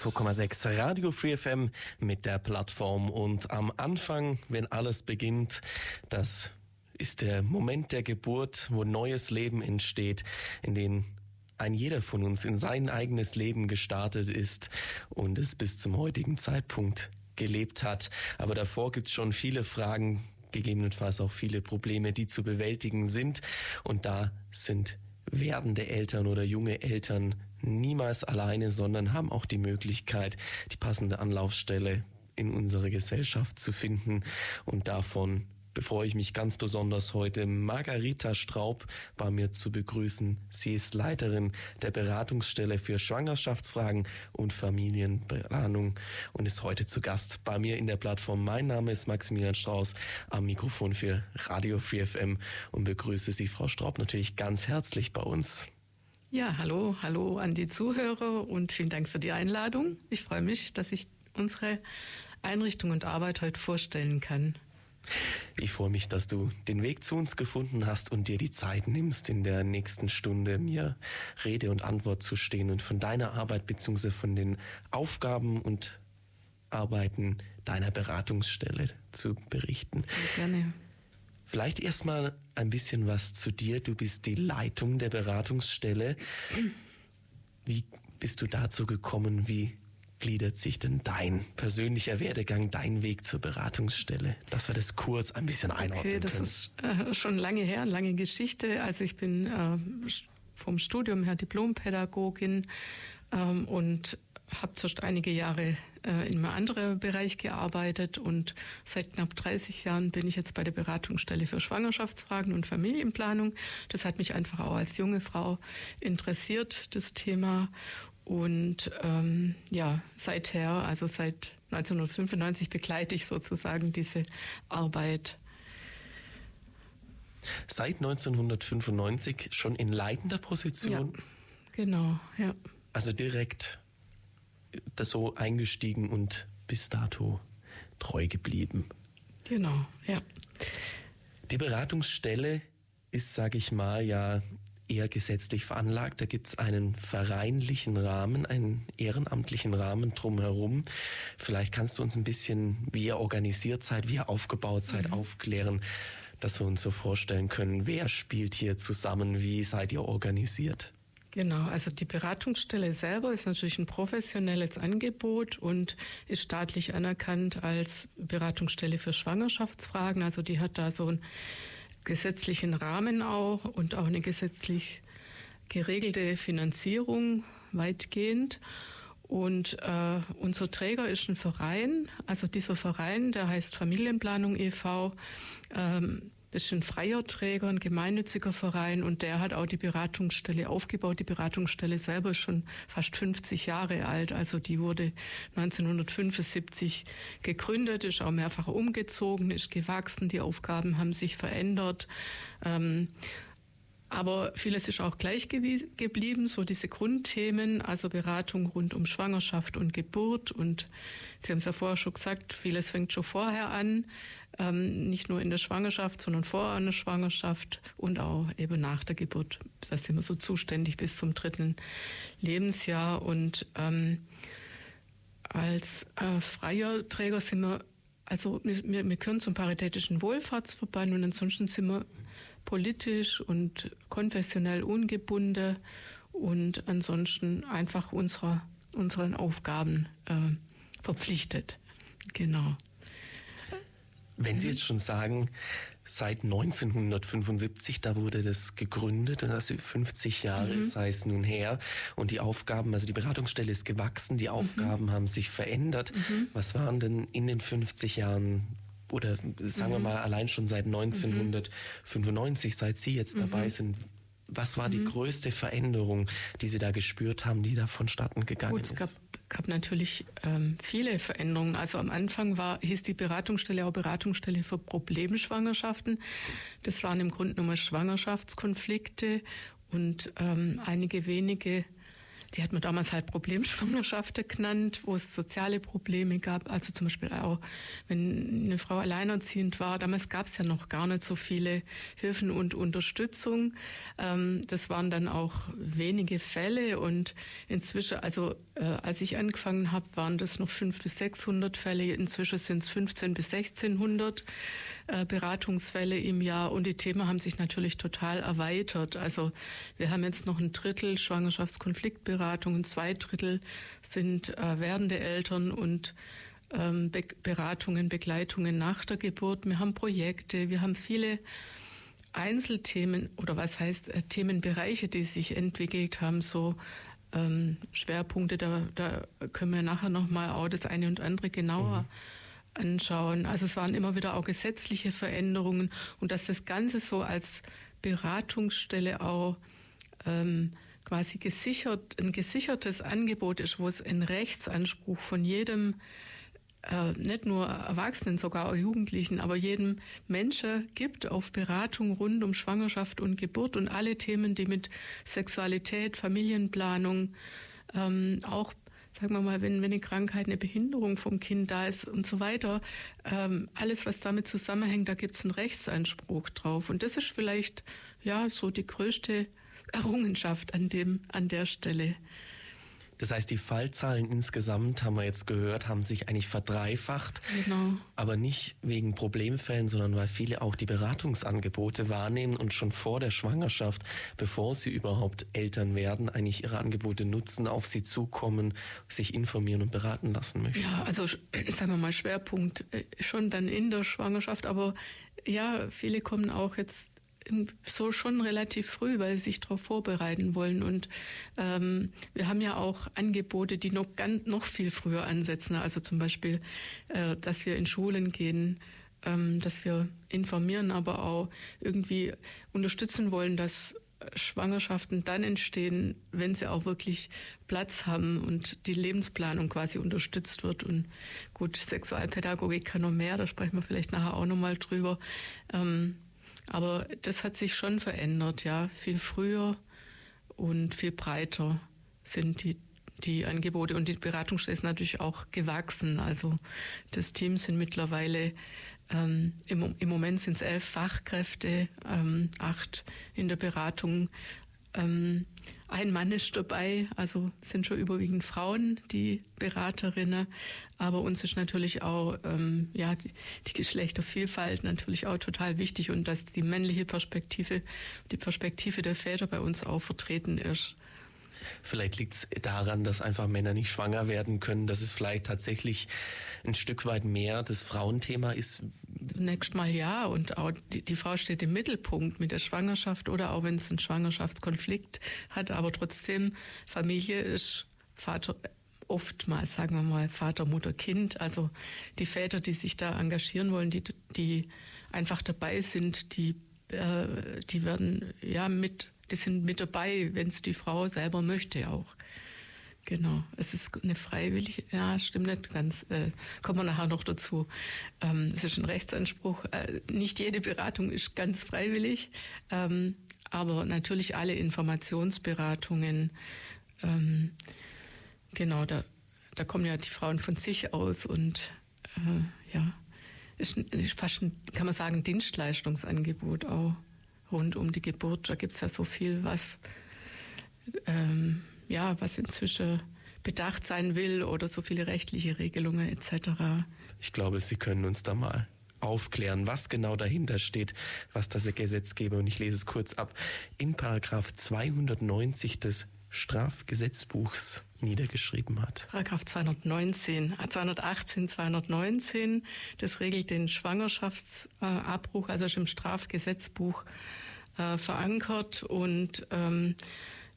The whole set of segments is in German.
102,6 Radio Free FM mit der Plattform und am Anfang, wenn alles beginnt, das ist der Moment der Geburt, wo neues Leben entsteht, in den ein jeder von uns in sein eigenes Leben gestartet ist und es bis zum heutigen Zeitpunkt gelebt hat. Aber davor gibt es schon viele Fragen, gegebenenfalls auch viele Probleme, die zu bewältigen sind. Und da sind werdende Eltern oder junge Eltern niemals alleine, sondern haben auch die Möglichkeit, die passende Anlaufstelle in unserer Gesellschaft zu finden und davon befreue ich mich ganz besonders heute, Margarita Straub bei mir zu begrüßen. Sie ist Leiterin der Beratungsstelle für Schwangerschaftsfragen und Familienplanung und ist heute zu Gast bei mir in der Plattform. Mein Name ist Maximilian Strauß am Mikrofon für Radio Free FM und begrüße Sie, Frau Straub, natürlich ganz herzlich bei uns. Ja, hallo, hallo an die Zuhörer und vielen Dank für die Einladung. Ich freue mich, dass ich unsere Einrichtung und Arbeit heute vorstellen kann. Ich freue mich, dass du den Weg zu uns gefunden hast und dir die Zeit nimmst, in der nächsten Stunde mir Rede und Antwort zu stehen und von deiner Arbeit bzw. von den Aufgaben und Arbeiten deiner Beratungsstelle zu berichten. Sehr gerne. Vielleicht erstmal ein bisschen was zu dir. Du bist die Leitung der Beratungsstelle. Wie bist du dazu gekommen? Wie gliedert sich denn dein persönlicher Werdegang, dein Weg zur Beratungsstelle? Dass wir das kurz ein bisschen einordnen Okay, das können. ist äh, schon lange her, eine lange Geschichte. Also ich bin äh, vom Studium her Diplompädagogin ähm, und habe zuerst einige Jahre äh, in einem anderen Bereich gearbeitet und seit knapp 30 Jahren bin ich jetzt bei der Beratungsstelle für Schwangerschaftsfragen und Familienplanung. Das hat mich einfach auch als junge Frau interessiert, das Thema. Und ähm, ja, seither, also seit 1995 begleite ich sozusagen diese Arbeit. Seit 1995 schon in leitender Position, Ja, genau, ja. also direkt das so eingestiegen und bis dato treu geblieben. Genau, ja. Die Beratungsstelle ist, sage ich mal, ja eher gesetzlich veranlagt. Da gibt es einen vereinlichen Rahmen, einen ehrenamtlichen Rahmen drumherum. Vielleicht kannst du uns ein bisschen, wie ihr organisiert seid, wie ihr aufgebaut seid, aufklären, dass wir uns so vorstellen können, wer spielt hier zusammen, wie seid ihr organisiert? Genau, also die Beratungsstelle selber ist natürlich ein professionelles Angebot und ist staatlich anerkannt als Beratungsstelle für Schwangerschaftsfragen. Also die hat da so einen gesetzlichen Rahmen auch und auch eine gesetzlich geregelte Finanzierung weitgehend. Und äh, unser Träger ist ein Verein, also dieser Verein, der heißt Familienplanung e.V. Ähm, das ist ein freier Träger, ein gemeinnütziger Verein und der hat auch die Beratungsstelle aufgebaut. Die Beratungsstelle selber ist schon fast 50 Jahre alt. Also die wurde 1975 gegründet, ist auch mehrfach umgezogen, ist gewachsen. Die Aufgaben haben sich verändert. Ähm, aber vieles ist auch gleich geblieben, so diese Grundthemen, also Beratung rund um Schwangerschaft und Geburt. Und Sie haben es ja vorher schon gesagt, vieles fängt schon vorher an, ähm, nicht nur in der Schwangerschaft, sondern vor einer Schwangerschaft und auch eben nach der Geburt. Da sind wir so zuständig bis zum dritten Lebensjahr. Und ähm, als äh, freier Träger sind wir, also wir wir gehören zum Paritätischen Wohlfahrtsverband und ansonsten sind wir politisch und konfessionell ungebunden und ansonsten einfach unserer, unseren Aufgaben äh, verpflichtet. Genau. Wenn Sie jetzt schon sagen, seit 1975, da wurde das gegründet also 50 Jahre sei es nun her und die Aufgaben, also die Beratungsstelle ist gewachsen, die Aufgaben haben sich verändert. Was waren denn in den 50 Jahren oder sagen wir mal allein schon seit 1995, seit Sie jetzt dabei sind, Was war mhm. die größte Veränderung, die Sie da gespürt haben, die da vonstatten gegangen Gut, ist? Es gab, gab natürlich ähm, viele Veränderungen. Also am Anfang war, hieß die Beratungsstelle auch Beratungsstelle für Problemschwangerschaften. Das waren im Grunde nur Schwangerschaftskonflikte und ähm, einige wenige die hat man damals halt Problemschwangerschaften genannt, wo es soziale Probleme gab. Also zum Beispiel auch, wenn eine Frau alleinerziehend war. Damals gab es ja noch gar nicht so viele Hilfen und Unterstützung. Ähm, das waren dann auch wenige Fälle und inzwischen, also äh, als ich angefangen habe, waren das noch 500 bis 600 Fälle. Inzwischen sind es 15 bis 1600 äh, Beratungsfälle im Jahr und die Themen haben sich natürlich total erweitert. Also wir haben jetzt noch ein Drittel Schwangerschaftskonfliktberatungen, zwei Drittel sind äh, werdende Eltern und ähm, Be Beratungen, Begleitungen nach der Geburt. Wir haben Projekte, wir haben viele Einzelthemen oder was heißt äh, Themenbereiche, die sich entwickelt haben, so ähm, Schwerpunkte, da, da können wir nachher nochmal auch das eine und andere genauer mhm anschauen. Also es waren immer wieder auch gesetzliche Veränderungen und dass das Ganze so als Beratungsstelle auch ähm, quasi gesichert, ein gesichertes Angebot ist, wo es einen Rechtsanspruch von jedem äh, nicht nur Erwachsenen, sogar auch Jugendlichen, aber jedem Menschen gibt auf Beratung rund um Schwangerschaft und Geburt und alle Themen, die mit Sexualität, Familienplanung, ähm, auch sagen wir mal, wenn, wenn eine Krankheit, eine Behinderung vom Kind da ist und so weiter, ähm, alles, was damit zusammenhängt, da gibt es einen Rechtsanspruch drauf. Und das ist vielleicht ja so die größte Errungenschaft an dem, an der Stelle. Das heißt, die Fallzahlen insgesamt, haben wir jetzt gehört, haben sich eigentlich verdreifacht. Genau. Aber nicht wegen Problemfällen, sondern weil viele auch die Beratungsangebote wahrnehmen und schon vor der Schwangerschaft, bevor sie überhaupt Eltern werden, eigentlich ihre Angebote nutzen, auf sie zukommen, sich informieren und beraten lassen möchten. Ja, also sagen wir mal Schwerpunkt äh, schon dann in der Schwangerschaft, aber ja, viele kommen auch jetzt so schon relativ früh, weil sie sich darauf vorbereiten wollen. Und ähm, wir haben ja auch Angebote, die noch, ganz, noch viel früher ansetzen. Also zum Beispiel, äh, dass wir in Schulen gehen, ähm, dass wir informieren, aber auch irgendwie unterstützen wollen, dass Schwangerschaften dann entstehen, wenn sie auch wirklich Platz haben und die Lebensplanung quasi unterstützt wird. Und gut, Sexualpädagogik kann noch mehr, da sprechen wir vielleicht nachher auch nochmal drüber. Ähm, aber das hat sich schon verändert, ja. Viel früher und viel breiter sind die, die Angebote. Und die Beratungsstelle ist natürlich auch gewachsen. Also das Team sind mittlerweile, ähm, im, im Moment sind es elf Fachkräfte, ähm, acht in der Beratung. Ähm, ein Mann ist dabei, also sind schon überwiegend Frauen, die Beraterinnen. Aber uns ist natürlich auch ähm, ja, die, die Geschlechtervielfalt natürlich auch total wichtig und dass die männliche Perspektive, die Perspektive der Väter bei uns auch vertreten ist. Vielleicht liegt es daran, dass einfach Männer nicht schwanger werden können, dass es vielleicht tatsächlich ein Stück weit mehr das Frauenthema ist. Zunächst mal ja und auch die, die Frau steht im Mittelpunkt mit der Schwangerschaft oder auch wenn es einen Schwangerschaftskonflikt hat, aber trotzdem Familie ist Vater oftmals, sagen wir mal, Vater, Mutter, Kind. Also die Väter, die sich da engagieren wollen, die, die einfach dabei sind, die, äh, die werden ja mit die sind mit dabei, wenn es die Frau selber möchte auch. Genau, es ist eine freiwillige, ja, stimmt nicht ganz, äh, kommen wir nachher noch dazu. Ähm, es ist ein Rechtsanspruch. Äh, nicht jede Beratung ist ganz freiwillig, ähm, aber natürlich alle Informationsberatungen, ähm, genau, da, da kommen ja die Frauen von sich aus und äh, ja, ist, ist fast ein, kann man sagen, Dienstleistungsangebot auch rund um die Geburt. Da gibt es ja so viel, was, ähm, ja, was inzwischen bedacht sein will oder so viele rechtliche Regelungen etc. Ich glaube, Sie können uns da mal aufklären, was genau dahinter steht, was das Gesetzgeber, und ich lese es kurz ab, in Paragraph 290 des Strafgesetzbuchs niedergeschrieben hat. Paragraph 219, 218, 219, das regelt den Schwangerschaftsabbruch, also ist im Strafgesetzbuch äh, verankert und ähm,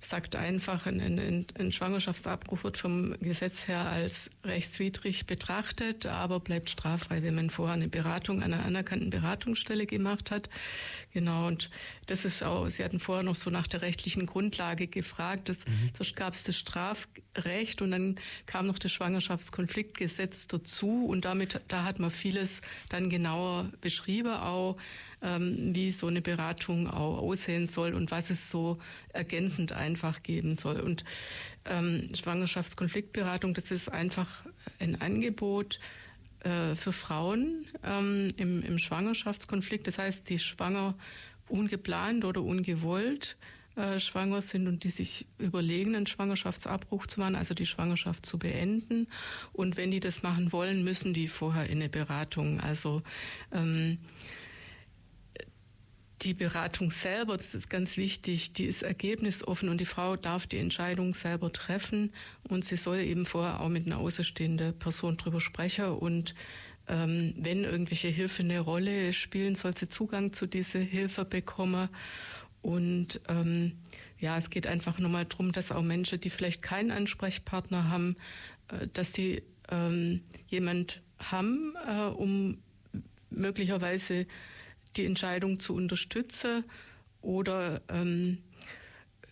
sagt einfach, ein, ein, ein, Schwangerschaftsabbruch wird vom Gesetz her als rechtswidrig betrachtet, aber bleibt straffrei, wenn man vorher eine Beratung an einer anerkannten Beratungsstelle gemacht hat. Genau, und das ist auch, Sie hatten vorher noch so nach der rechtlichen Grundlage gefragt. Das, mhm. Zuerst gab es das Strafrecht und dann kam noch das Schwangerschaftskonfliktgesetz dazu und damit, da hat man vieles dann genauer beschrieben auch wie so eine Beratung auch aussehen soll und was es so ergänzend einfach geben soll. Und ähm, Schwangerschaftskonfliktberatung, das ist einfach ein Angebot äh, für Frauen ähm, im, im Schwangerschaftskonflikt. Das heißt, die schwanger ungeplant oder ungewollt äh, schwanger sind und die sich überlegen, einen Schwangerschaftsabbruch zu machen, also die Schwangerschaft zu beenden. Und wenn die das machen wollen, müssen die vorher in eine Beratung. Also ähm, die Beratung selber, das ist ganz wichtig, die ist ergebnisoffen und die Frau darf die Entscheidung selber treffen und sie soll eben vorher auch mit einer außenstehenden Person drüber sprechen und ähm, wenn irgendwelche Hilfe eine Rolle spielen, soll sie Zugang zu dieser Hilfe bekommen und ähm, ja, es geht einfach nochmal darum, dass auch Menschen, die vielleicht keinen Ansprechpartner haben, äh, dass sie ähm, jemand haben, äh, um möglicherweise die Entscheidung zu unterstützen oder ähm,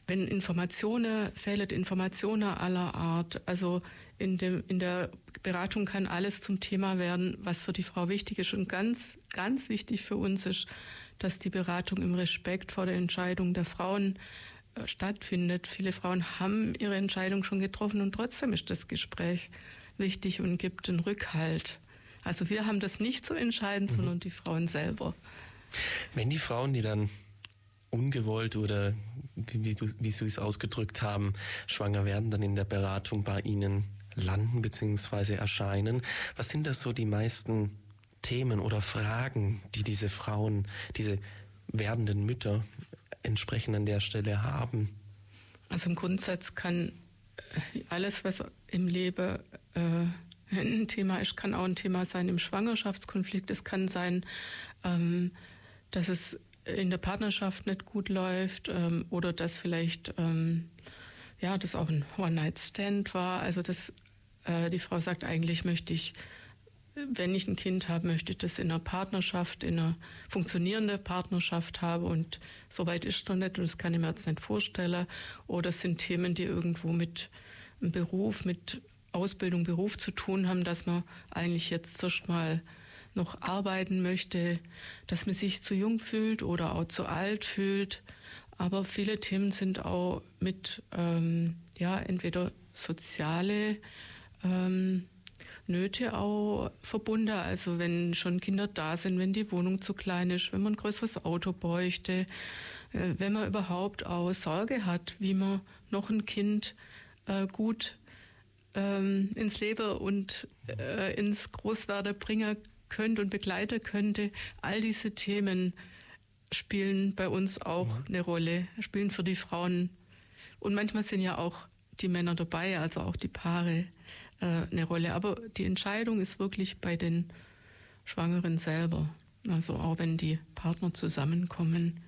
wenn Informationen, fehlen Informationen aller Art. Also in, dem, in der Beratung kann alles zum Thema werden, was für die Frau wichtig ist. Und ganz, ganz wichtig für uns ist, dass die Beratung im Respekt vor der Entscheidung der Frauen äh, stattfindet. Viele Frauen haben ihre Entscheidung schon getroffen und trotzdem ist das Gespräch wichtig und gibt einen Rückhalt. Also wir haben das nicht zu entscheiden, mhm. sondern die Frauen selber. Wenn die Frauen, die dann ungewollt oder wie, wie Sie es ausgedrückt haben, schwanger werden, dann in der Beratung bei Ihnen landen bzw. erscheinen, was sind das so die meisten Themen oder Fragen, die diese Frauen, diese werdenden Mütter entsprechend an der Stelle haben? Also im Grundsatz kann äh, alles, was im Leben äh, ein Thema ist, kann auch ein Thema sein im Schwangerschaftskonflikt. Es kann sein, ähm, dass es in der Partnerschaft nicht gut läuft ähm, oder dass vielleicht ähm, ja das auch ein One-Night-Stand war. Also dass äh, die Frau sagt, eigentlich möchte ich, wenn ich ein Kind habe, möchte ich das in einer Partnerschaft, in einer funktionierenden Partnerschaft haben und soweit ist noch nicht und das kann ich mir jetzt nicht vorstellen. Oder es sind Themen, die irgendwo mit Beruf, mit Ausbildung, Beruf zu tun haben, dass man eigentlich jetzt zuerst mal noch arbeiten möchte, dass man sich zu jung fühlt oder auch zu alt fühlt. Aber viele Themen sind auch mit ähm, ja, entweder soziale ähm, Nöte auch verbunden. Also wenn schon Kinder da sind, wenn die Wohnung zu klein ist, wenn man ein größeres Auto bräuchte, äh, wenn man überhaupt auch Sorge hat, wie man noch ein Kind äh, gut ähm, ins Leben und äh, ins Großwerden bringen könnte und begleiten könnte. All diese Themen spielen bei uns auch mhm. eine Rolle, spielen für die Frauen. Und manchmal sind ja auch die Männer dabei, also auch die Paare äh, eine Rolle. Aber die Entscheidung ist wirklich bei den Schwangeren selber. Also auch wenn die Partner zusammenkommen.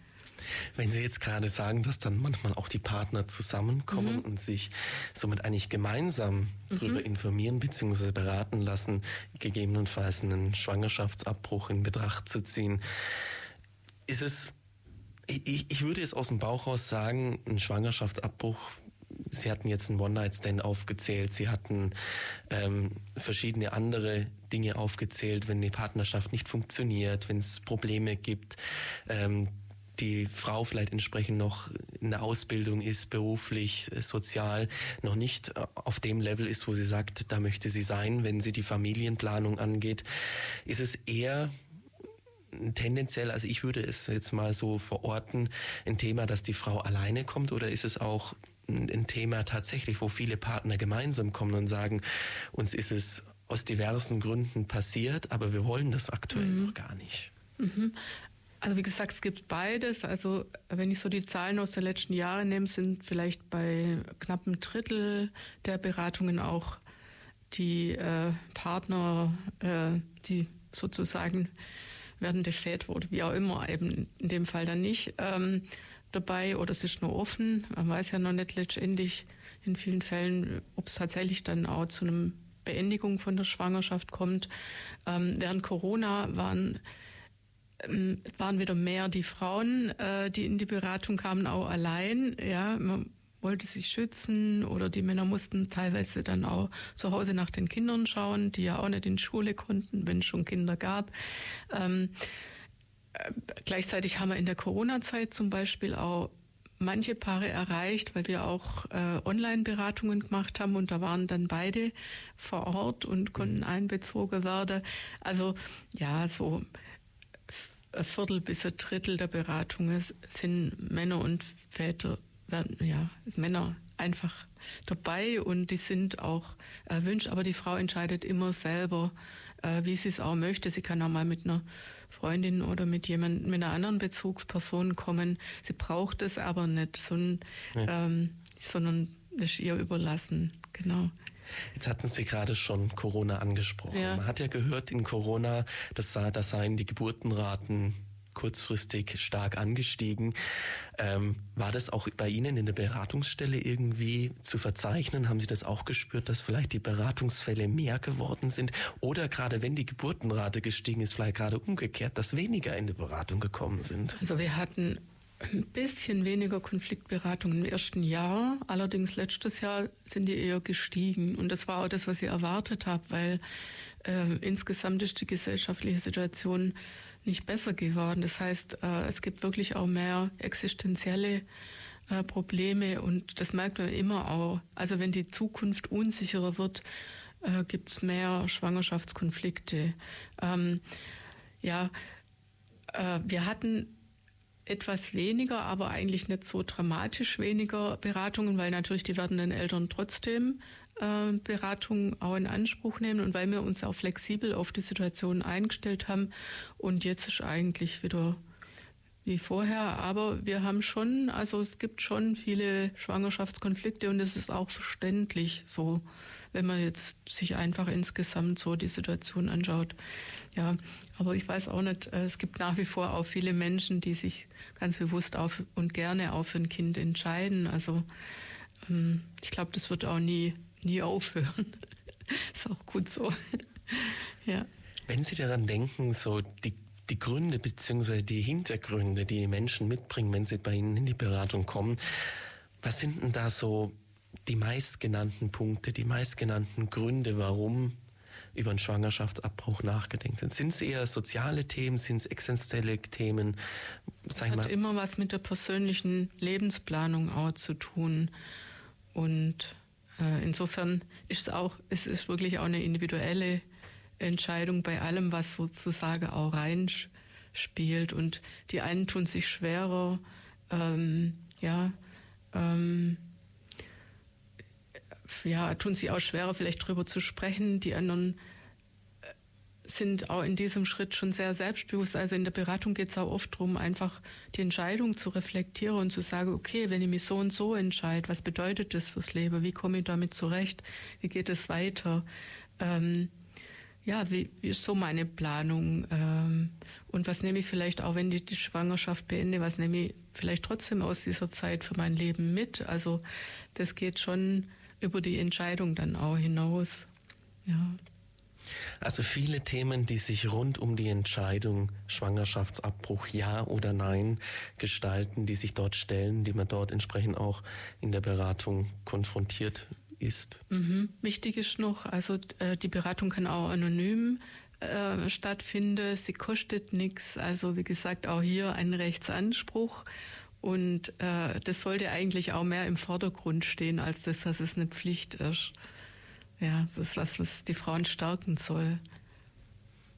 Wenn Sie jetzt gerade sagen, dass dann manchmal auch die Partner zusammenkommen mhm. und sich somit eigentlich gemeinsam mhm. darüber informieren bzw. beraten lassen, gegebenenfalls einen Schwangerschaftsabbruch in Betracht zu ziehen, ist es, ich, ich würde es aus dem Bauch raus sagen, ein Schwangerschaftsabbruch Sie hatten jetzt einen One-Night-Stand aufgezählt, Sie hatten ähm, verschiedene andere Dinge aufgezählt, wenn die Partnerschaft nicht funktioniert, wenn es Probleme gibt, ähm, die Frau vielleicht entsprechend noch in der Ausbildung ist, beruflich, äh, sozial, noch nicht äh, auf dem Level ist, wo sie sagt, da möchte sie sein, wenn sie die Familienplanung angeht, ist es eher tendenziell, also ich würde es jetzt mal so verorten, ein Thema, dass die Frau alleine kommt oder ist es auch ein Thema tatsächlich, wo viele Partner gemeinsam kommen und sagen, uns ist es aus diversen Gründen passiert, aber wir wollen das aktuell mhm. noch gar nicht. Mhm. Also wie gesagt, es gibt beides. Also wenn ich so die Zahlen aus den letzten Jahren nehme, sind vielleicht bei knapp einem Drittel der Beratungen auch die äh, Partner, äh, die sozusagen werdende Väter wie auch immer, eben in dem Fall dann nicht, ähm, dabei oder es ist nur offen. Man weiß ja noch nicht letztendlich in vielen Fällen, ob es tatsächlich dann auch zu einem Beendigung von der Schwangerschaft kommt. Ähm, während Corona waren waren wieder mehr die Frauen, äh, die in die Beratung kamen, auch allein. Ja, man wollte sich schützen oder die Männer mussten teilweise dann auch zu Hause nach den Kindern schauen, die ja auch nicht in Schule konnten, wenn es schon Kinder gab. Ähm, äh, gleichzeitig haben wir in der Corona-Zeit zum Beispiel auch manche Paare erreicht, weil wir auch äh, Online-Beratungen gemacht haben und da waren dann beide vor Ort und konnten mhm. einbezogen werden. Also ja, so ein Viertel bis ein Drittel der Beratungen sind Männer und Väter, werden, ja, Männer einfach dabei und die sind auch erwünscht, aber die Frau entscheidet immer selber, äh, wie sie es auch möchte. Sie kann auch mal mit einer Freundin oder mit jemand, mit einer anderen Bezugsperson kommen. Sie braucht es aber nicht, sondern, ja. ähm, sondern ist ihr überlassen. Genau. Jetzt hatten Sie gerade schon Corona angesprochen. Ja. Man hat ja gehört in Corona, dass da seien die Geburtenraten kurzfristig stark angestiegen. Ähm, war das auch bei Ihnen in der Beratungsstelle irgendwie zu verzeichnen? Haben Sie das auch gespürt, dass vielleicht die Beratungsfälle mehr geworden sind? Oder gerade wenn die Geburtenrate gestiegen ist, vielleicht gerade umgekehrt, dass weniger in die Beratung gekommen sind? Also wir hatten ein bisschen weniger Konfliktberatung im ersten Jahr. Allerdings letztes Jahr sind die eher gestiegen. Und das war auch das, was ich erwartet habe, weil äh, insgesamt ist die gesellschaftliche Situation nicht besser geworden. Das heißt, äh, es gibt wirklich auch mehr existenzielle äh, Probleme und das merkt man immer auch. Also wenn die Zukunft unsicherer wird, äh, gibt es mehr Schwangerschaftskonflikte. Ähm, ja, wir hatten etwas weniger, aber eigentlich nicht so dramatisch weniger Beratungen, weil natürlich die werdenden Eltern trotzdem äh, Beratung auch in Anspruch nehmen und weil wir uns auch flexibel auf die Situation eingestellt haben. Und jetzt ist eigentlich wieder wie vorher, aber wir haben schon, also es gibt schon viele Schwangerschaftskonflikte und es ist auch verständlich so, wenn man jetzt sich einfach insgesamt so die Situation anschaut. Ja, aber ich weiß auch nicht, äh, es gibt nach wie vor auch viele Menschen, die sich ganz bewusst auf und gerne auch für ein Kind entscheiden. Also ähm, ich glaube, das wird auch nie nie aufhören. Ist auch gut so. ja. Wenn Sie daran denken, so die, die Gründe bzw. die Hintergründe, die die Menschen mitbringen, wenn sie bei Ihnen in die Beratung kommen, was sind denn da so die meistgenannten Punkte, die meistgenannten Gründe, warum über einen Schwangerschaftsabbruch nachgedenkt sind? Sind es eher soziale Themen, sind es existenzielle Themen? Es hat mal? immer was mit der persönlichen Lebensplanung auch zu tun. Und äh, insofern ist es auch, es ist wirklich auch eine individuelle Entscheidung bei allem, was sozusagen auch reinspielt. Und die einen tun sich schwerer, ähm, ja, ähm, ja, tun sich auch schwerer, vielleicht drüber zu sprechen. Die anderen sind auch in diesem Schritt schon sehr selbstbewusst. Also in der Beratung geht es auch oft darum, einfach die Entscheidung zu reflektieren und zu sagen, okay, wenn ich mich so und so entscheide, was bedeutet das fürs Leben? Wie komme ich damit zurecht? Wie geht es weiter? Ähm, ja, wie, wie, ist so meine Planung? Ähm, und was nehme ich vielleicht auch, wenn ich die Schwangerschaft beende, was nehme ich vielleicht trotzdem aus dieser Zeit für mein Leben mit? Also das geht schon über die Entscheidung dann auch hinaus. Ja. Also viele Themen, die sich rund um die Entscheidung Schwangerschaftsabbruch ja oder nein gestalten, die sich dort stellen, die man dort entsprechend auch in der Beratung konfrontiert ist. Mhm. Wichtig ist noch, also äh, die Beratung kann auch anonym äh, stattfinden. Sie kostet nichts. Also wie gesagt, auch hier ein Rechtsanspruch. Und äh, das sollte eigentlich auch mehr im Vordergrund stehen, als das, dass es eine Pflicht ist. Ja, das ist was, was die Frauen stärken soll.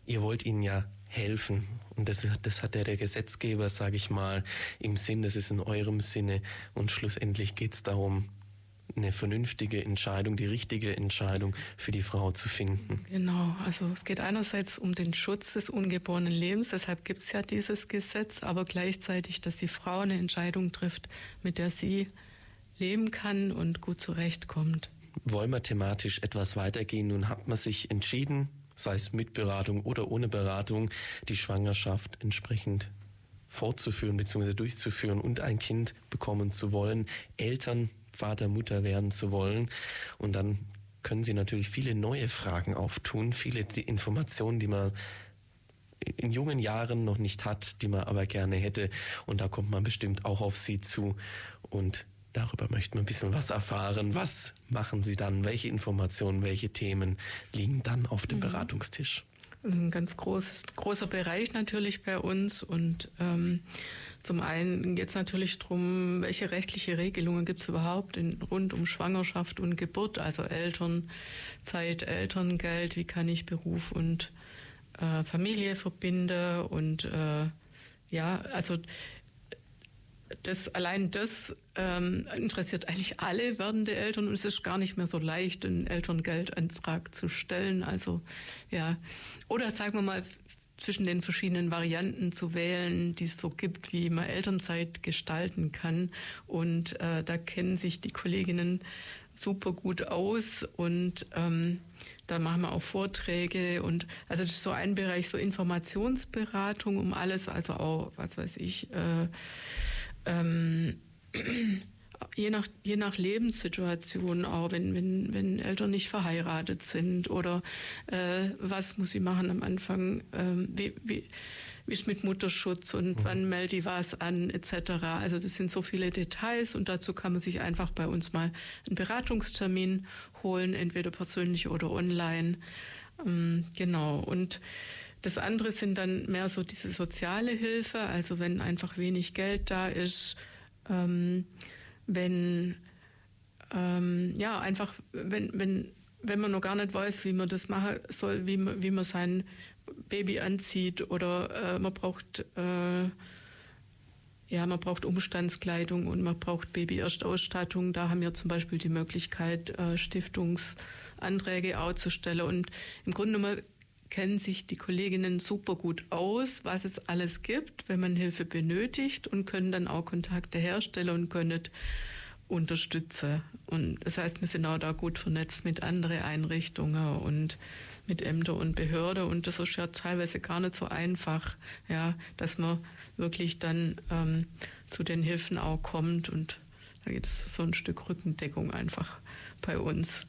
Ihr wollt ihnen ja helfen. Und das, das hat ja der Gesetzgeber, sage ich mal, im Sinn, das ist in eurem Sinne. Und schlussendlich geht es darum, eine vernünftige Entscheidung, die richtige Entscheidung für die Frau zu finden. Genau, also es geht einerseits um den Schutz des ungeborenen Lebens, deshalb gibt es ja dieses Gesetz, aber gleichzeitig, dass die Frau eine Entscheidung trifft, mit der sie leben kann und gut zurechtkommt wollen wir thematisch etwas weitergehen. Nun hat man sich entschieden, sei es mit Beratung oder ohne Beratung, die Schwangerschaft entsprechend fortzuführen bzw. durchzuführen und ein Kind bekommen zu wollen, Eltern, Vater, Mutter werden zu wollen. Und dann können sie natürlich viele neue Fragen auftun, viele Informationen, die man in jungen Jahren noch nicht hat, die man aber gerne hätte. Und da kommt man bestimmt auch auf sie zu. Und darüber möchten wir ein bisschen was erfahren. Was machen sie dann? Welche Informationen, welche Themen liegen dann auf dem mhm. Beratungstisch? Ein ganz großes, großer Bereich natürlich bei uns. Und ähm, zum einen geht es natürlich darum, welche rechtliche Regelungen gibt es überhaupt in, rund um Schwangerschaft und Geburt, also Elternzeit, Elterngeld, wie kann ich Beruf und äh, Familie verbinden und äh, ja, also das, allein das ähm, interessiert eigentlich alle werdende Eltern und es ist gar nicht mehr so leicht, einen Elterngeldantrag zu stellen. Also ja, oder sagen wir mal zwischen den verschiedenen Varianten zu wählen, die es so gibt, wie man Elternzeit gestalten kann. Und äh, da kennen sich die Kolleginnen super gut aus und ähm, da machen wir auch Vorträge und also das ist so ein Bereich, so Informationsberatung um alles, also auch, was weiß ich, äh, ähm, je nach, je nach Lebenssituation auch, wenn, wenn, wenn Eltern nicht verheiratet sind oder äh, was muss ich machen am Anfang, äh, wie, wie, wie ist mit Mutterschutz und mhm. wann melde ich was an etc. Also das sind so viele Details und dazu kann man sich einfach bei uns mal einen Beratungstermin holen, entweder persönlich oder online. Ähm, genau und das andere sind dann mehr so diese soziale Hilfe, also wenn einfach wenig Geld da ist, ähm, wenn ähm, ja einfach wenn wenn wenn man noch gar nicht weiß, wie man das machen soll, wie man, wie man sein Baby anzieht oder äh, man braucht äh, ja, man braucht Umstandskleidung und man braucht Baby-Erstausstattung. Da haben wir zum Beispiel die Möglichkeit, äh, Stiftungsanträge auszustellen. Und im Grunde genommen kennen sich die Kolleginnen super gut aus, was es alles gibt, wenn man Hilfe benötigt und können dann auch Kontakte herstellen und können unterstützen. Und das heißt, wir sind auch da gut vernetzt mit anderen Einrichtungen und mit Ämter und Behörde und das ist ja teilweise gar nicht so einfach, ja, dass man wirklich dann ähm, zu den Hilfen auch kommt und da gibt es so ein Stück Rückendeckung einfach bei uns.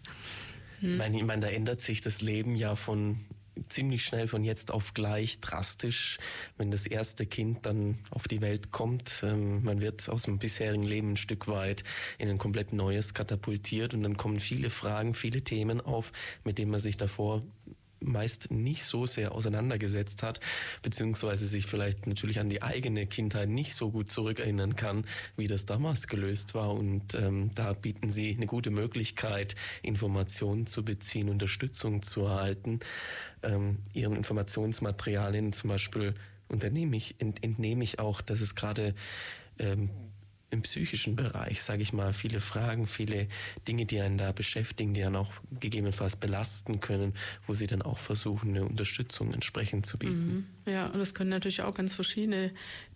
Hm. Ich meine, ich meine, da ändert sich das Leben ja von ziemlich schnell von jetzt auf gleich drastisch, wenn das erste Kind dann auf die Welt kommt. Ähm, man wird aus dem bisherigen Leben ein Stück weit in ein komplett neues katapultiert und dann kommen viele Fragen, viele Themen auf, mit denen man sich davor meist nicht so sehr auseinandergesetzt hat, beziehungsweise sich vielleicht natürlich an die eigene Kindheit nicht so gut zurückerinnern kann, wie das damals gelöst war. Und ähm, da bieten sie eine gute Möglichkeit, Informationen zu beziehen, Unterstützung zu erhalten, ähm, ihren Informationsmaterialien zum Beispiel unternehme ich, ent, entnehme ich auch, dass es gerade ähm, im psychischen Bereich, sage ich mal, viele Fragen, viele Dinge, die einen da beschäftigen, die einen auch gegebenenfalls belasten können, wo sie dann auch versuchen, eine Unterstützung entsprechend zu bieten. Mhm. Ja, und das können natürlich auch ganz verschiedene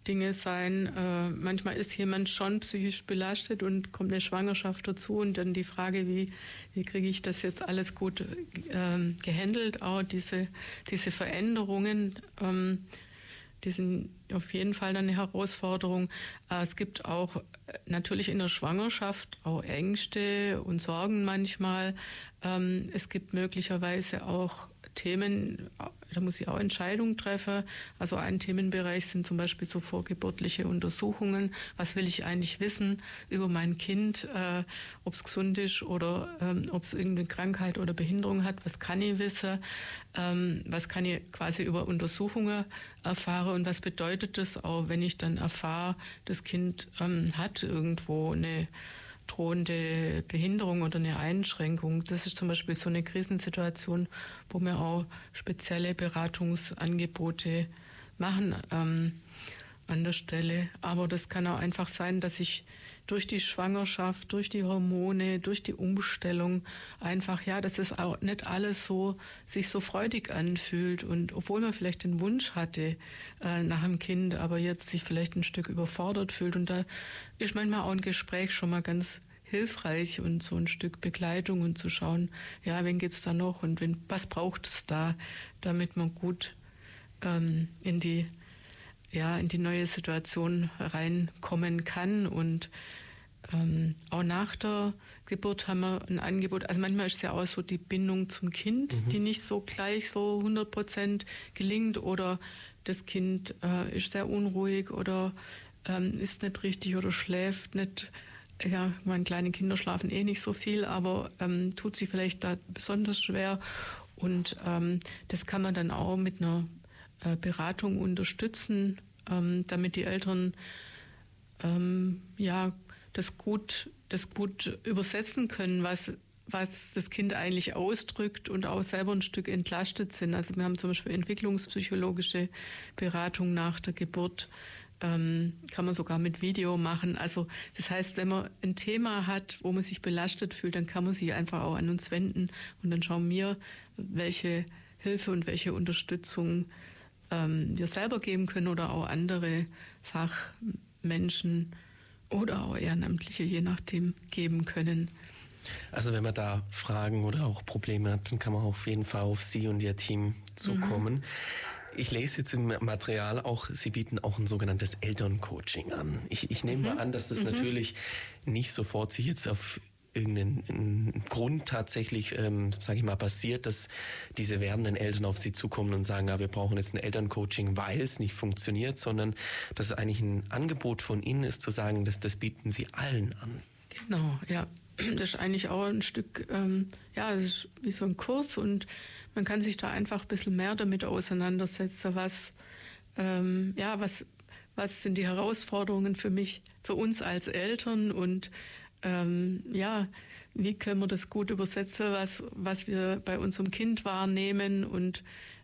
Dinge sein. Äh, manchmal ist jemand schon psychisch belastet und kommt eine Schwangerschaft dazu und dann die Frage, wie, wie kriege ich das jetzt alles gut äh, gehandelt, auch diese, diese Veränderungen. Ähm, die sind auf jeden Fall eine Herausforderung. Äh, es gibt auch äh, natürlich in der Schwangerschaft auch Ängste und Sorgen manchmal. Ähm, es gibt möglicherweise auch Themen, da muss ich auch Entscheidungen treffen. Also ein Themenbereich sind zum Beispiel so vorgeburtliche Untersuchungen. Was will ich eigentlich wissen über mein Kind, äh, ob es gesund ist oder ähm, ob es irgendeine Krankheit oder Behinderung hat? Was kann ich wissen? Ähm, was kann ich quasi über Untersuchungen erfahren? Und was bedeutet das auch, wenn ich dann erfahre, das Kind ähm, hat irgendwo eine drohende Behinderung oder eine Einschränkung. Das ist zum Beispiel so eine Krisensituation, wo wir auch spezielle Beratungsangebote machen ähm, an der Stelle. Aber das kann auch einfach sein, dass ich durch die Schwangerschaft, durch die Hormone, durch die Umstellung einfach, ja, dass es auch nicht alles so sich so freudig anfühlt und obwohl man vielleicht den Wunsch hatte äh, nach einem Kind, aber jetzt sich vielleicht ein Stück überfordert fühlt. Und da ist manchmal auch ein Gespräch schon mal ganz hilfreich und so ein Stück Begleitung und zu schauen, ja, wen gibt es da noch und wen, was braucht es da, damit man gut ähm, in die ja, in die neue Situation reinkommen kann und ähm, auch nach der Geburt haben wir ein Angebot. Also manchmal ist es ja auch so die Bindung zum Kind, mhm. die nicht so gleich so 100 Prozent gelingt oder das Kind äh, ist sehr unruhig oder ähm, ist nicht richtig oder schläft nicht. Ja, meine kleinen Kinder schlafen eh nicht so viel, aber ähm, tut sie vielleicht da besonders schwer. Und ähm, das kann man dann auch mit einer äh, Beratung unterstützen, ähm, damit die Eltern ähm, ja das gut, das gut übersetzen können, was, was das Kind eigentlich ausdrückt und auch selber ein Stück entlastet sind. Also wir haben zum Beispiel entwicklungspsychologische Beratung nach der Geburt, ähm, kann man sogar mit Video machen. Also das heißt, wenn man ein Thema hat, wo man sich belastet fühlt, dann kann man sich einfach auch an uns wenden und dann schauen wir, welche Hilfe und welche Unterstützung ähm, wir selber geben können oder auch andere Fachmenschen oder auch Ehrenamtliche, je nachdem, geben können. Also wenn man da Fragen oder auch Probleme hat, dann kann man auf jeden Fall auf Sie und Ihr Team zukommen. Mhm. Ich lese jetzt im Material auch, Sie bieten auch ein sogenanntes Elterncoaching an. Ich, ich nehme mhm. mal an, dass das mhm. natürlich nicht sofort sich jetzt auf irgendeinen Grund tatsächlich, ähm, sage ich mal, passiert, dass diese werdenden Eltern auf sie zukommen und sagen, ja, wir brauchen jetzt ein Elterncoaching, weil es nicht funktioniert, sondern dass es eigentlich ein Angebot von Ihnen ist, zu sagen, dass das bieten Sie allen an. Genau, ja. Das ist eigentlich auch ein Stück, ähm, ja, das ist wie so ein Kurs und man kann sich da einfach ein bisschen mehr damit auseinandersetzen, was, ähm, ja, was, was sind die Herausforderungen für mich, für uns als Eltern und ähm, ja, wie können wir das gut übersetzen, was, was wir bei unserem Kind wahrnehmen und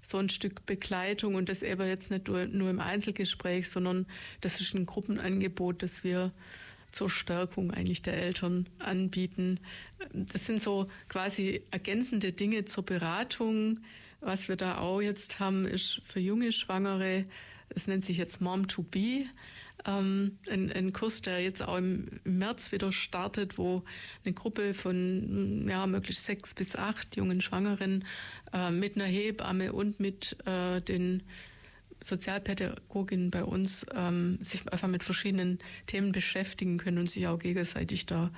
so ein Stück Begleitung und das eben jetzt nicht nur, nur im Einzelgespräch, sondern das ist ein Gruppenangebot, das wir zur Stärkung eigentlich der Eltern anbieten. Das sind so quasi ergänzende Dinge zur Beratung. Was wir da auch jetzt haben, ist für junge Schwangere, es nennt sich jetzt Mom to Be ähm, ein, ein Kurs, der jetzt auch im, März wieder startet, wo eine Gruppe von ja, möglichst sechs bis acht jungen Schwangeren äh, mit einer Hebamme und mit äh, den Sozialpädagoginnen bei uns ähm, sich einfach mit verschiedenen Themen beschäftigen können und sich auch gegenseitig da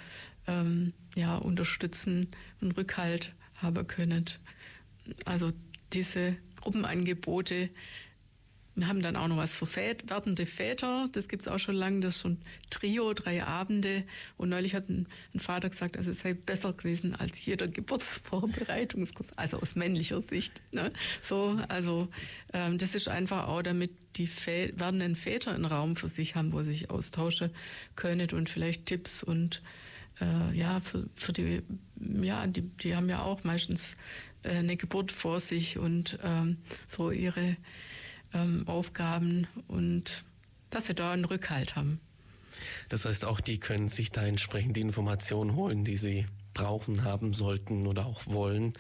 ähm, ja, unterstützen und Rückhalt haben können. Also diese Gruppenangebote wir haben dann auch noch was für Vät werdende Väter. Das gibt es auch schon lange. Das ist schon Trio, drei Abende. Und neulich hat ein, ein Vater gesagt, also es sei besser gewesen als jeder Geburtsvorbereitungskurs. Also aus männlicher Sicht. Ne? So, also ähm, das ist einfach auch, damit die Vä werdenden Väter einen Raum für sich haben, wo sie sich austauschen können und vielleicht Tipps und äh, ja, für, für die, ja, die, die haben ja auch meistens äh, eine Geburt vor sich und ähm, so ihre ähm, Aufgaben und dass wir da einen Rückhalt haben. Das heißt, auch die können sich da entsprechend die Informationen holen, die sie brauchen, haben sollten oder auch wollen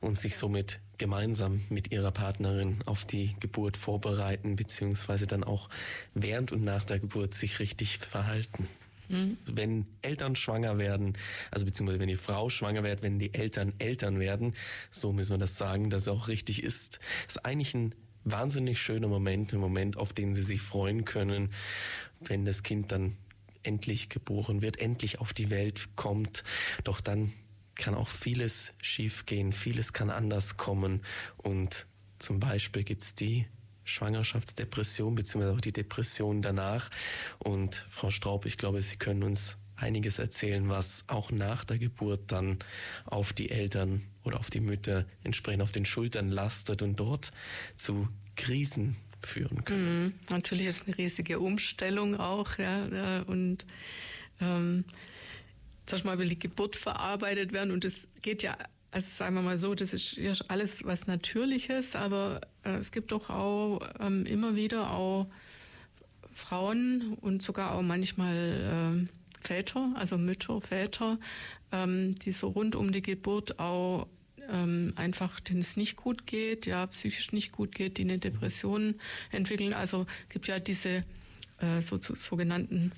und sich somit gemeinsam mit ihrer Partnerin auf die Geburt vorbereiten, beziehungsweise dann auch während und nach der Geburt sich richtig verhalten. Mhm. Wenn Eltern schwanger werden, also beziehungsweise wenn die Frau schwanger wird, wenn die Eltern Eltern werden, so müssen wir das sagen, dass es auch richtig ist, ist eigentlich ein wahnsinnig schöner Moment, ein Moment, auf den sie sich freuen können, wenn das Kind dann endlich geboren wird, endlich auf die Welt kommt. Doch dann kann auch vieles schiefgehen, vieles kann anders kommen und zum Beispiel gibt es die Schwangerschaftsdepression beziehungsweise auch die Depression danach. Und Frau Straub, ich glaube, Sie können uns einiges erzählen, was auch nach der Geburt dann auf die Eltern oder auf die Mütter entsprechend auf den Schultern lastet und dort zu Krisen führen kann. Mhm, natürlich ist eine riesige Umstellung auch, ja, und ähm, sag mal, will die Geburt verarbeitet werden und es geht ja, also sagen wir mal so, das ist ja alles was Natürliches, aber äh, es gibt doch auch ähm, immer wieder auch Frauen und sogar auch manchmal äh, Väter, also Mütter, Väter, ähm, die so rund um die Geburt auch ähm, einfach, denen es nicht gut geht, ja, psychisch nicht gut geht, die eine Depression entwickeln. Also gibt ja diese äh, so, so, sogenannten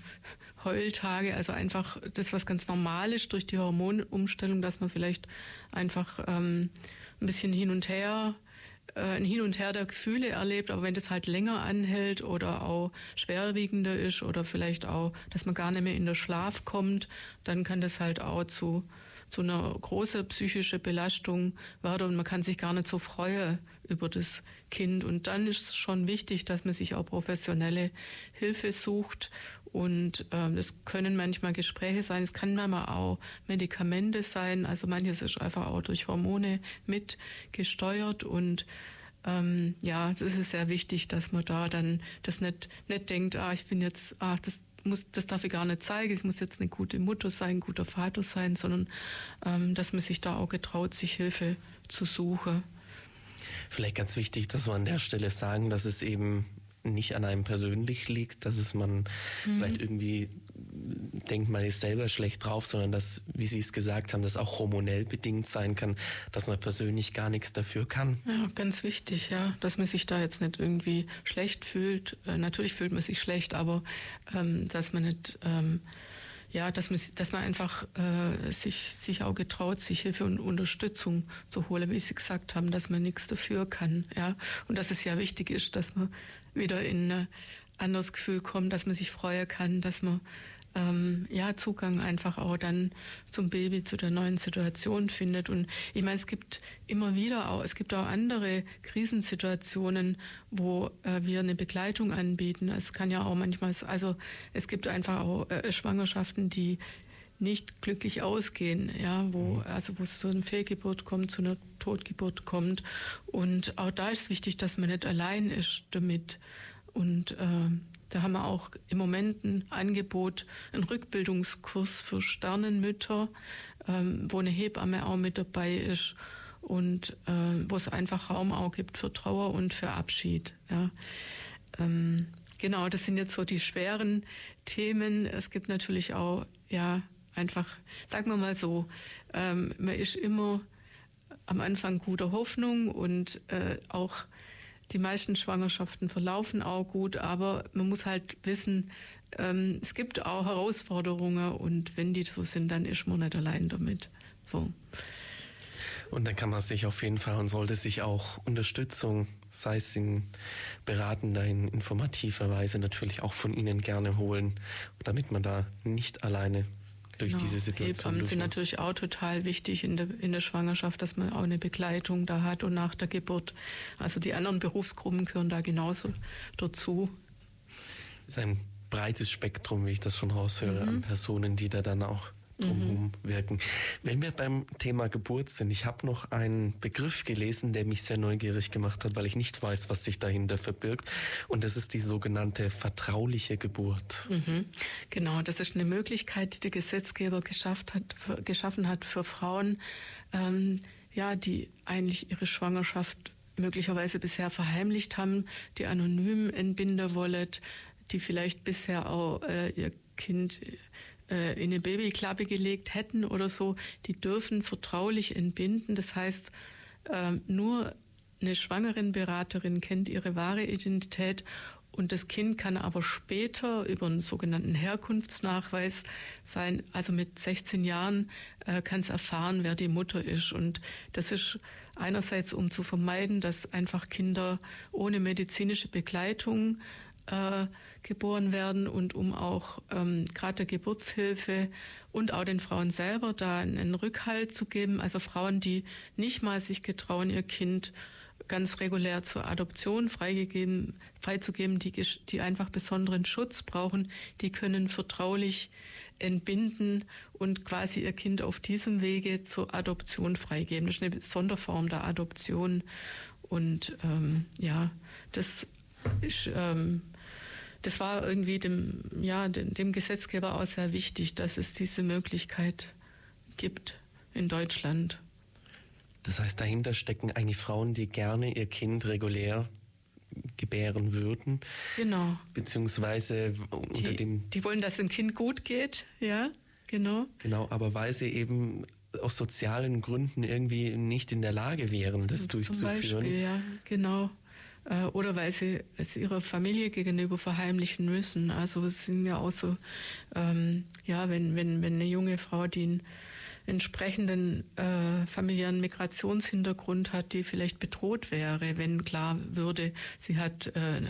Heultage, also einfach das, was ganz normal ist durch die Hormonumstellung, dass man vielleicht einfach ähm, ein bisschen hin und her ein Hin und Her der Gefühle erlebt, aber wenn das halt länger anhält oder auch schwerwiegender ist oder vielleicht auch, dass man gar nicht mehr in den Schlaf kommt, dann kann das halt auch zu zu einer großen psychischen Belastung werden und man kann sich gar nicht so freuen über das Kind. Und dann ist es schon wichtig, dass man sich auch professionelle Hilfe sucht und ähm, es können manchmal Gespräche sein, es kann manchmal auch Medikamente sein. Also manches ist einfach auch durch Hormone mitgesteuert und ähm, ja, es ist sehr wichtig, dass man da dann das nicht, nicht denkt, ah, ich bin jetzt, ah, das muss, das darf ich gar nicht zeigen, ich muss jetzt eine gute Mutter sein, ein guter Vater sein, sondern ähm, dass man sich da auch getraut, sich Hilfe zu suchen. Vielleicht ganz wichtig, dass wir an der Stelle sagen, dass es eben nicht an einem persönlich liegt, dass es man mhm. vielleicht irgendwie denkt, man ist selber schlecht drauf, sondern dass, wie Sie es gesagt haben, das auch hormonell bedingt sein kann, dass man persönlich gar nichts dafür kann. Ja, ganz wichtig, ja, dass man sich da jetzt nicht irgendwie schlecht fühlt. Äh, natürlich fühlt man sich schlecht, aber ähm, dass man nicht ähm, ja, dass man, dass man einfach äh, sich, sich auch getraut, sich Hilfe und Unterstützung zu holen, wie Sie gesagt haben, dass man nichts dafür kann. Ja? Und dass es ja wichtig ist, dass man wieder in ein anderes Gefühl kommt, dass man sich freuen kann, dass man ähm, ja, Zugang einfach auch dann zum Baby, zu der neuen Situation findet. Und ich meine, es gibt immer wieder auch, es gibt auch andere Krisensituationen, wo äh, wir eine Begleitung anbieten. Es kann ja auch manchmal, also es gibt einfach auch äh, Schwangerschaften, die nicht glücklich ausgehen, ja, wo, mhm. also wo es zu einer Fehlgeburt kommt, zu einer Totgeburt kommt. Und auch da ist wichtig, dass man nicht allein ist damit. Und äh, da haben wir auch im Moment ein Angebot, einen Rückbildungskurs für Sternenmütter, ähm, wo eine Hebamme auch mit dabei ist und äh, wo es einfach Raum auch gibt für Trauer und für Abschied. Ja. Ähm, genau, das sind jetzt so die schweren Themen. Es gibt natürlich auch, ja, einfach, sagen wir mal so, ähm, man ist immer am Anfang guter Hoffnung und äh, auch die meisten Schwangerschaften verlaufen auch gut, aber man muss halt wissen, ähm, es gibt auch Herausforderungen und wenn die so sind, dann ist man nicht allein damit. So. Und dann kann man sich auf jeden Fall und sollte sich auch Unterstützung, sei es in beratender, in informativer Weise natürlich auch von Ihnen gerne holen, damit man da nicht alleine durch genau. diese Situation. Hebammen sind natürlich auch total wichtig in der, in der Schwangerschaft, dass man auch eine Begleitung da hat und nach der Geburt. Also die anderen Berufsgruppen gehören da genauso dazu. Es ist ein breites Spektrum, wie ich das schon raushöre, mhm. an Personen, die da dann auch drumherum mhm. wirken. Wenn wir beim Thema Geburt sind, ich habe noch einen Begriff gelesen, der mich sehr neugierig gemacht hat, weil ich nicht weiß, was sich dahinter verbirgt. Und das ist die sogenannte vertrauliche Geburt. Mhm. Genau, das ist eine Möglichkeit, die der Gesetzgeber geschafft hat, für, geschaffen hat für Frauen, ähm, ja, die eigentlich ihre Schwangerschaft möglicherweise bisher verheimlicht haben, die anonym entbinden wollen, die vielleicht bisher auch äh, ihr Kind äh, in eine Babyklappe gelegt hätten oder so, die dürfen vertraulich entbinden. Das heißt, äh, nur eine Schwangerenberaterin kennt ihre wahre Identität und das Kind kann aber später über einen sogenannten Herkunftsnachweis sein, also mit 16 Jahren äh, kann es erfahren, wer die Mutter ist. Und das ist einerseits, um zu vermeiden, dass einfach Kinder ohne medizinische Begleitung äh, geboren werden und um auch ähm, gerade der Geburtshilfe und auch den Frauen selber da einen Rückhalt zu geben. Also Frauen, die nicht mal sich getrauen, ihr Kind ganz regulär zur Adoption freigegeben, freizugeben, die, die einfach besonderen Schutz brauchen, die können vertraulich entbinden und quasi ihr Kind auf diesem Wege zur Adoption freigeben. Das ist eine Sonderform der Adoption. Und ähm, ja, das ist ähm, das war irgendwie dem, ja, dem, dem Gesetzgeber auch sehr wichtig, dass es diese Möglichkeit gibt in Deutschland. Das heißt, dahinter stecken eigentlich Frauen, die gerne ihr Kind regulär gebären würden. Genau. Beziehungsweise unter die, dem. Die wollen, dass dem Kind gut geht, ja, genau. Genau, aber weil sie eben aus sozialen Gründen irgendwie nicht in der Lage wären, das Zum durchzuführen. Beispiel, ja, genau. Äh, oder weil sie es ihrer Familie gegenüber verheimlichen müssen. Also es sind ja auch so, ähm, ja, wenn, wenn, wenn eine junge Frau, die ein entsprechenden äh, familiären Migrationshintergrund hat, die vielleicht bedroht wäre, wenn klar würde, sie hat äh,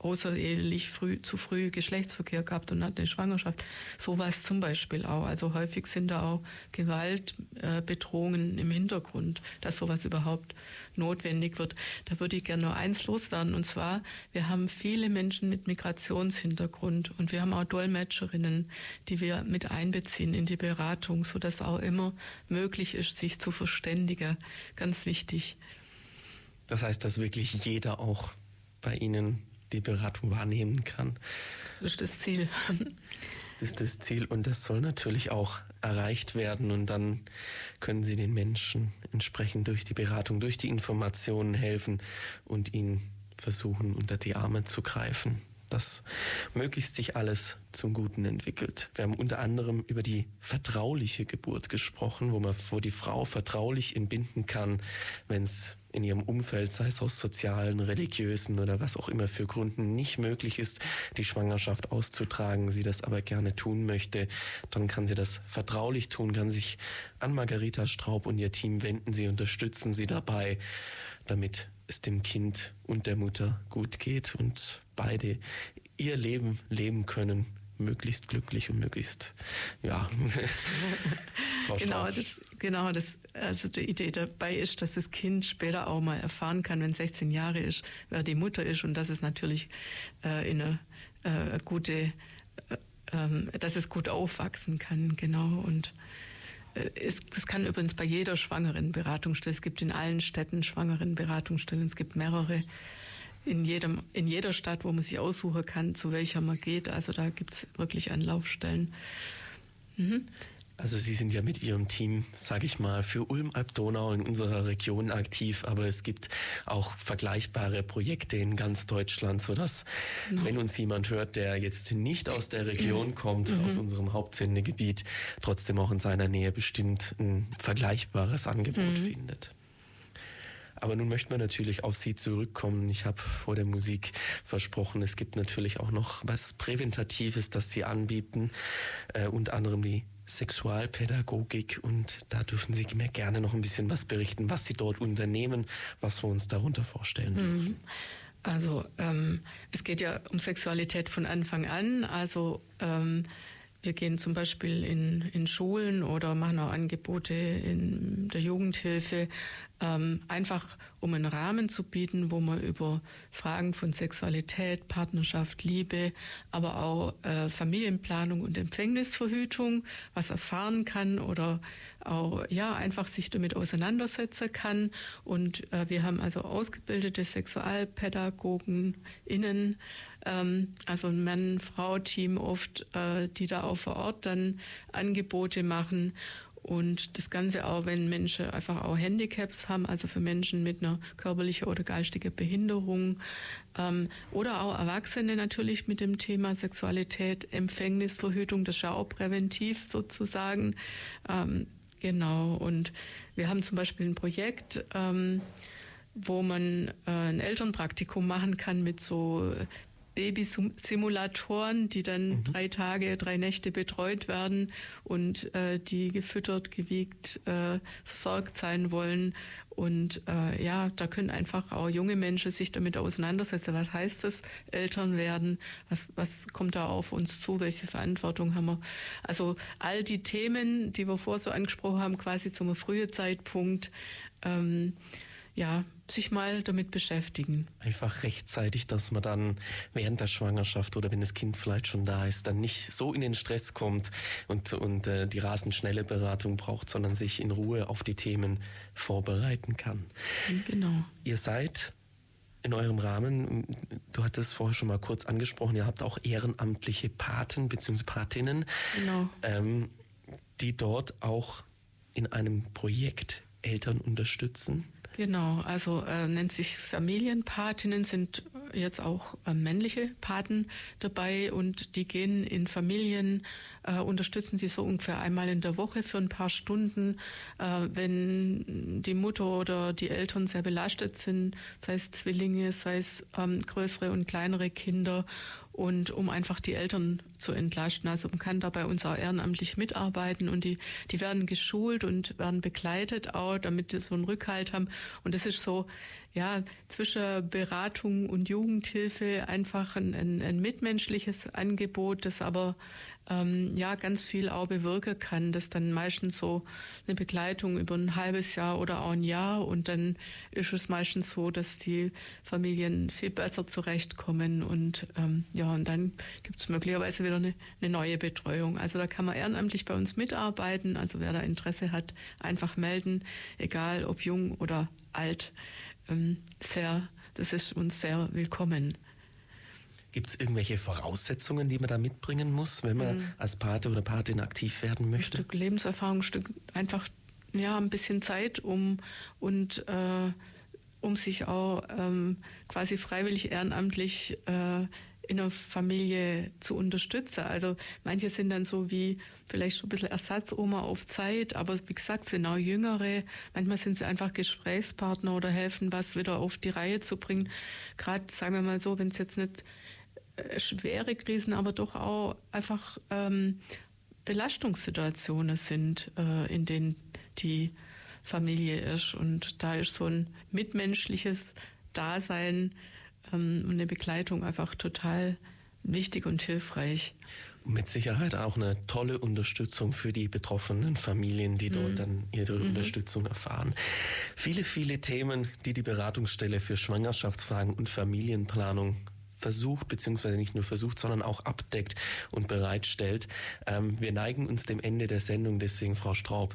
außerehelich früh, zu früh Geschlechtsverkehr gehabt und hat eine Schwangerschaft. Sowas zum Beispiel auch. Also häufig sind da auch Gewaltbedrohungen äh, im Hintergrund, dass sowas überhaupt notwendig wird. Da würde ich gerne nur eins loswerden. Und zwar, wir haben viele Menschen mit Migrationshintergrund und wir haben auch Dolmetscherinnen, die wir mit einbeziehen in die Beratung, sodass auch immer möglich ist, sich zu verständigen. Ganz wichtig. Das heißt, dass wirklich jeder auch bei Ihnen die Beratung wahrnehmen kann. Das ist das Ziel. Das ist das Ziel und das soll natürlich auch erreicht werden und dann können Sie den Menschen entsprechend durch die Beratung, durch die Informationen helfen und ihnen versuchen, unter die Arme zu greifen dass möglichst sich alles zum Guten entwickelt. Wir haben unter anderem über die vertrauliche Geburt gesprochen, wo man wo die Frau vertraulich entbinden kann, wenn es in ihrem Umfeld, sei es aus sozialen, religiösen oder was auch immer für Gründen nicht möglich ist, die Schwangerschaft auszutragen, sie das aber gerne tun möchte, dann kann sie das vertraulich tun, kann sich an Margarita Straub und ihr Team wenden, sie unterstützen sie dabei, damit es dem Kind und der Mutter gut geht und beide ihr Leben leben können, möglichst glücklich und möglichst, ja. genau, das, genau, das, also die Idee dabei ist, dass das Kind später auch mal erfahren kann, wenn 16 Jahre ist, wer die Mutter ist und dass es natürlich äh, in eine äh, gute, äh, ähm, dass es gut aufwachsen kann, genau und äh, es, das kann übrigens bei jeder schwangeren Beratungsstelle. Es gibt in allen Städten schwangeren Beratungsstellen. Es gibt mehrere in, jedem, in jeder Stadt, wo man sich aussuchen kann, zu welcher man geht. Also da gibt es wirklich Anlaufstellen. Mhm. Also Sie sind ja mit Ihrem Team, sage ich mal, für Ulm-Alb-Donau in unserer Region aktiv, aber es gibt auch vergleichbare Projekte in ganz Deutschland, sodass, genau. wenn uns jemand hört, der jetzt nicht aus der Region kommt, mhm. aus unserem Hauptsendegebiet, trotzdem auch in seiner Nähe bestimmt ein vergleichbares Angebot mhm. findet. Aber nun möchten wir natürlich auf Sie zurückkommen. Ich habe vor der Musik versprochen, es gibt natürlich auch noch was Präventatives, das Sie anbieten, äh, unter anderem die Sexualpädagogik und da dürfen Sie mir gerne noch ein bisschen was berichten, was Sie dort unternehmen, was wir uns darunter vorstellen mhm. dürfen. Also ähm, es geht ja um Sexualität von Anfang an. Also ähm, wir gehen zum Beispiel in, in Schulen oder machen auch Angebote in der Jugendhilfe, ähm, einfach um einen Rahmen zu bieten, wo man über Fragen von Sexualität, Partnerschaft, Liebe, aber auch äh, Familienplanung und Empfängnisverhütung was erfahren kann oder auch ja einfach sich damit auseinandersetzen kann. Und äh, wir haben also ausgebildete Sexualpädagogen innen, ähm, also ein Mann-Frau-Team oft, äh, die da auch vor Ort dann Angebote machen. Und das Ganze auch, wenn Menschen einfach auch Handicaps haben, also für Menschen mit einer körperlichen oder geistigen Behinderung ähm, oder auch Erwachsene natürlich mit dem Thema Sexualität, Empfängnisverhütung, das ist ja auch präventiv sozusagen. Ähm, genau, und wir haben zum Beispiel ein Projekt, ähm, wo man äh, ein Elternpraktikum machen kann mit so Babysimulatoren, die dann mhm. drei Tage, drei Nächte betreut werden und äh, die gefüttert, gewiegt, äh, versorgt sein wollen. Und äh, ja, da können einfach auch junge Menschen sich damit auseinandersetzen. Was heißt das, Eltern werden? Was, was kommt da auf uns zu? Welche Verantwortung haben wir? Also all die Themen, die wir vorher so angesprochen haben, quasi zum frühen Zeitpunkt. Ähm, ja, sich mal damit beschäftigen. Einfach rechtzeitig, dass man dann während der Schwangerschaft oder wenn das Kind vielleicht schon da ist, dann nicht so in den Stress kommt und, und äh, die rasend schnelle Beratung braucht, sondern sich in Ruhe auf die Themen vorbereiten kann. Genau. Ihr seid in eurem Rahmen, du hattest vorher schon mal kurz angesprochen, ihr habt auch ehrenamtliche Paten bzw. Patinnen, genau. ähm, die dort auch in einem Projekt Eltern unterstützen. Genau, also äh, nennt sich Familienpatinnen, sind jetzt auch äh, männliche Paten dabei und die gehen in Familien, äh, unterstützen sie so ungefähr einmal in der Woche für ein paar Stunden, äh, wenn die Mutter oder die Eltern sehr belastet sind, sei es Zwillinge, sei es ähm, größere und kleinere Kinder und um einfach die Eltern zu entlasten. Also man kann da bei uns auch ehrenamtlich mitarbeiten und die, die werden geschult und werden begleitet auch, damit sie so einen Rückhalt haben. Und das ist so, ja, zwischen Beratung und Jugendhilfe einfach ein, ein, ein mitmenschliches Angebot, das aber ähm, ja ganz viel auch bewirken kann. Das dann meistens so eine Begleitung über ein halbes Jahr oder auch ein Jahr und dann ist es meistens so, dass die Familien viel besser zurechtkommen und ähm, ja, und dann gibt es möglicherweise wieder eine, eine neue Betreuung. Also da kann man ehrenamtlich bei uns mitarbeiten. Also wer da Interesse hat, einfach melden, egal ob jung oder alt ähm, sehr, das ist uns sehr willkommen. Gibt es irgendwelche Voraussetzungen, die man da mitbringen muss, wenn man mhm. als Pate oder Patin aktiv werden möchte? Ein Stück Lebenserfahrung, ein Stück einfach ja ein bisschen Zeit, um und äh, um sich auch ähm, quasi freiwillig ehrenamtlich äh, in der Familie zu unterstützen. Also manche sind dann so wie vielleicht so ein bisschen Ersatzoma auf Zeit, aber wie gesagt, sind auch Jüngere. Manchmal sind sie einfach Gesprächspartner oder helfen, was wieder auf die Reihe zu bringen. Gerade, sagen wir mal so, wenn es jetzt nicht schwere Krisen, aber doch auch einfach ähm, Belastungssituationen sind, äh, in denen die Familie ist. Und da ist so ein mitmenschliches Dasein ähm, und eine Begleitung einfach total wichtig und hilfreich. Mit Sicherheit auch eine tolle Unterstützung für die betroffenen Familien, die dort mhm. dann ihre mhm. Unterstützung erfahren. Viele, viele Themen, die die Beratungsstelle für Schwangerschaftsfragen und Familienplanung versucht, beziehungsweise nicht nur versucht, sondern auch abdeckt und bereitstellt. Ähm, wir neigen uns dem Ende der Sendung, deswegen Frau Straub,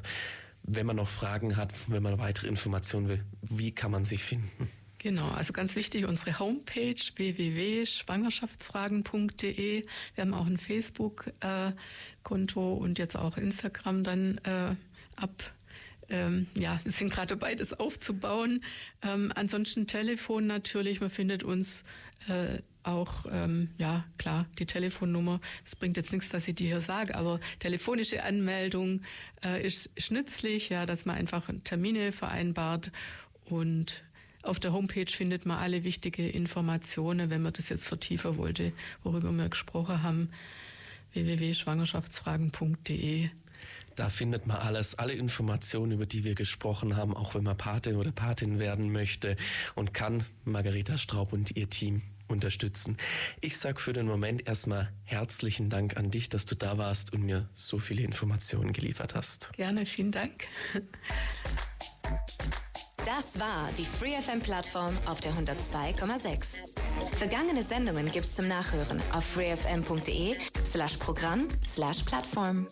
wenn man noch Fragen hat, wenn man weitere Informationen will, wie kann man sie finden? Genau, also ganz wichtig, unsere Homepage www.schwangerschaftsfragen.de. Wir haben auch ein Facebook-Konto und jetzt auch Instagram dann äh, ab. Ähm, ja, wir sind gerade dabei, das aufzubauen. Ähm, ansonsten Telefon natürlich, man findet uns äh, auch, ähm, ja klar, die Telefonnummer. Das bringt jetzt nichts, dass ich die hier sage, aber telefonische Anmeldung äh, ist, ist nützlich, ja, dass man einfach Termine vereinbart und auf der Homepage findet man alle wichtigen Informationen, wenn man das jetzt vertiefen wollte, worüber wir gesprochen haben. www.schwangerschaftsfragen.de da findet man alles, alle Informationen, über die wir gesprochen haben, auch wenn man Patin oder Patin werden möchte und kann Margareta Straub und ihr Team unterstützen. Ich sage für den Moment erstmal herzlichen Dank an dich, dass du da warst und mir so viele Informationen geliefert hast. Gerne, vielen Dank. Das war die FreeFM-Plattform auf der 102,6. Vergangene Sendungen gibt's zum Nachhören auf freefm.de slash Programm slash Plattform.